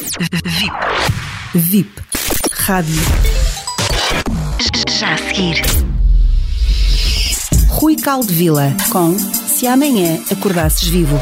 VIP. VIP. Rádio. Já a seguir. Rui Caldevila com Se Amanhã Acordasses Vivo.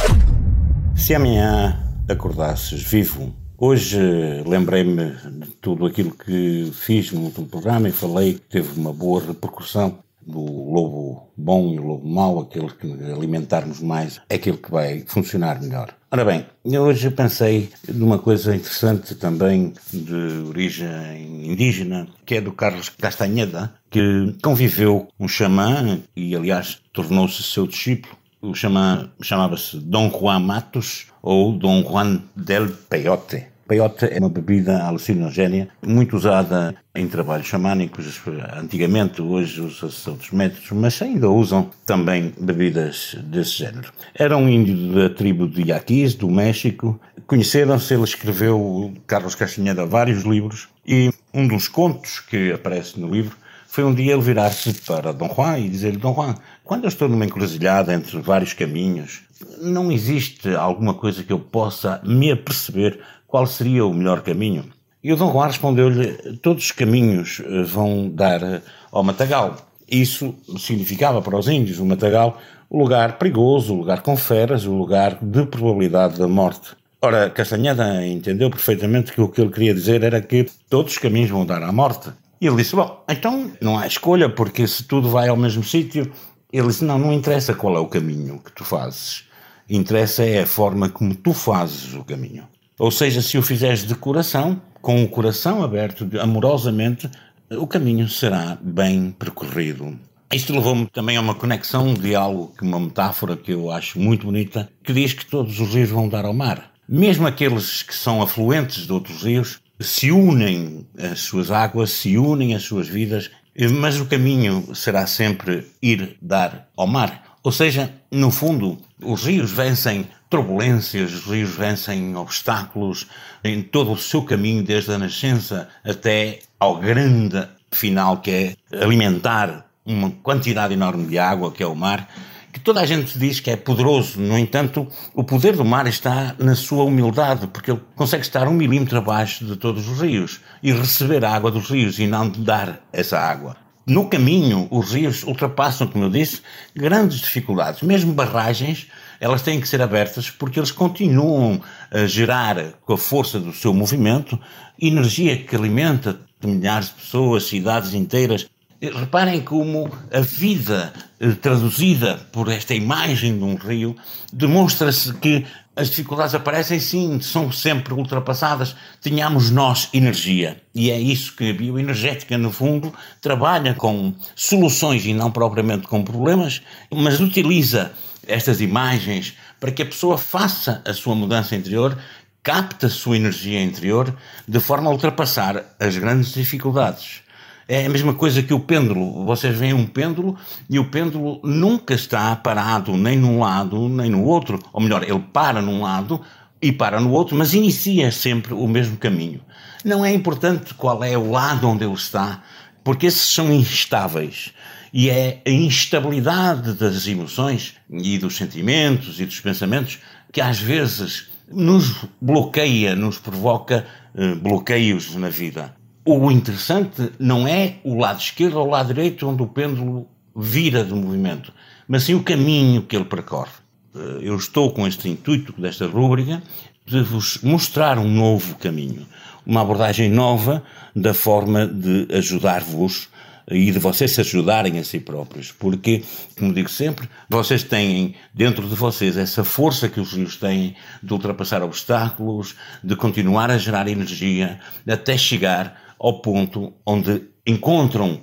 Se amanhã acordasses vivo, hoje lembrei-me de tudo aquilo que fiz no último programa e falei que teve uma boa repercussão do lobo bom e o lobo mau, aquele que alimentarmos mais é aquele que vai funcionar melhor. Ora bem, hoje pensei numa coisa interessante também de origem indígena, que é do Carlos Castanheda, que conviveu um xamã e, aliás, tornou-se seu discípulo. O xamã chamava-se Dom Juan Matos ou Dom Juan del Peyote. Peyote é uma bebida alucinogénia muito usada em trabalhos xamânicos antigamente, hoje usa-se outros métodos, mas ainda usam também bebidas desse género. Era um índio da tribo de Yaquis, do México. Conheceram-se, ele escreveu, Carlos Castanheira, vários livros e um dos contos que aparece no livro foi um dia ele virar-se para Dom Juan e dizer-lhe: Dom Juan, quando eu estou numa encruzilhada entre vários caminhos, não existe alguma coisa que eu possa me aperceber qual seria o melhor caminho? E o Dom Juan respondeu-lhe: todos os caminhos eh, vão dar eh, ao Matagal. Isso significava para os índios o Matagal o lugar perigoso, o lugar com feras, o lugar de probabilidade da morte. Ora, Castanheda entendeu perfeitamente que o que ele queria dizer era que todos os caminhos vão dar à morte. E ele disse: Bom, então não há escolha, porque se tudo vai ao mesmo sítio. Ele disse: Não, não interessa qual é o caminho que tu fazes. Interessa é a forma como tu fazes o caminho. Ou seja, se o fizeres de coração, com o coração aberto, amorosamente, o caminho será bem percorrido. Isto levou-me também a uma conexão, um diálogo, uma metáfora que eu acho muito bonita, que diz que todos os rios vão dar ao mar. Mesmo aqueles que são afluentes de outros rios, se unem as suas águas, se unem as suas vidas, mas o caminho será sempre ir dar ao mar. Ou seja, no fundo, os rios vencem turbulências, os rios vencem obstáculos em todo o seu caminho, desde a nascença até ao grande final, que é alimentar uma quantidade enorme de água, que é o mar, que toda a gente diz que é poderoso. No entanto, o poder do mar está na sua humildade, porque ele consegue estar um milímetro abaixo de todos os rios e receber a água dos rios e não dar essa água. No caminho, os rios ultrapassam, como eu disse, grandes dificuldades. Mesmo barragens, elas têm que ser abertas porque eles continuam a gerar, com a força do seu movimento, energia que alimenta milhares de pessoas, cidades inteiras. Reparem como a vida eh, traduzida por esta imagem de um rio demonstra-se que as dificuldades aparecem sim, são sempre ultrapassadas. Tenhamos nós energia. E é isso que a bioenergética, no fundo, trabalha com soluções e não propriamente com problemas, mas utiliza estas imagens para que a pessoa faça a sua mudança interior, capte a sua energia interior, de forma a ultrapassar as grandes dificuldades. É a mesma coisa que o pêndulo. Vocês veem um pêndulo e o pêndulo nunca está parado nem num lado nem no outro. Ou melhor, ele para num lado e para no outro, mas inicia sempre o mesmo caminho. Não é importante qual é o lado onde ele está, porque esses são instáveis. E é a instabilidade das emoções e dos sentimentos e dos pensamentos que às vezes nos bloqueia, nos provoca eh, bloqueios na vida o interessante não é o lado esquerdo ou o lado direito onde o pêndulo vira de movimento, mas sim o caminho que ele percorre. Eh, eu estou com este intuito desta rúbrica de vos mostrar um novo caminho, uma abordagem nova da forma de ajudar-vos e de vocês se ajudarem a si próprios, porque, como digo sempre, vocês têm dentro de vocês essa força que os rios têm de ultrapassar obstáculos, de continuar a gerar energia, até chegar ao ponto onde encontram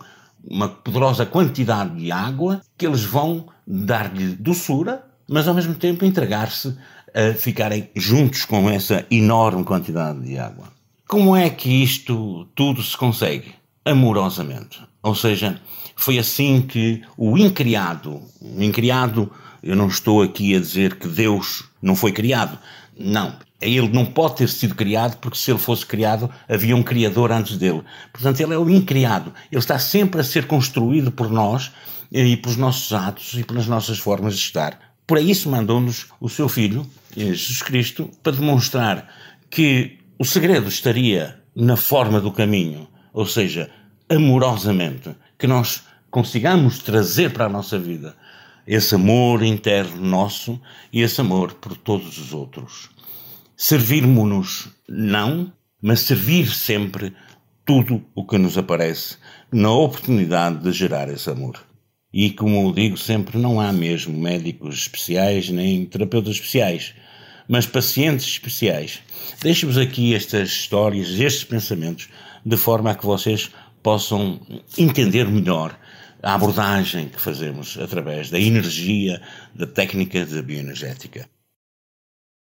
uma poderosa quantidade de água que eles vão dar-lhe doçura, mas ao mesmo tempo entregar-se a ficarem juntos com essa enorme quantidade de água. Como é que isto tudo se consegue? Amorosamente. Ou seja, foi assim que o incriado, o incriado, eu não estou aqui a dizer que Deus não foi criado. Não, ele não pode ter sido criado porque se ele fosse criado havia um criador antes dele. Portanto, ele é o incriado. Ele está sempre a ser construído por nós e pelos nossos atos e pelas nossas formas de estar. Por isso mandou-nos o seu Filho, Jesus Cristo, para demonstrar que o segredo estaria na forma do caminho, ou seja, amorosamente, que nós consigamos trazer para a nossa vida esse amor interno nosso e esse amor por todos os outros. Servirmos-nos, não, mas servir sempre tudo o que nos aparece na oportunidade de gerar esse amor. E como eu digo sempre, não há mesmo médicos especiais nem terapeutas especiais, mas pacientes especiais. Deixo-vos aqui estas histórias, estes pensamentos, de forma a que vocês possam entender melhor a abordagem que fazemos através da energia, da técnica da bioenergética.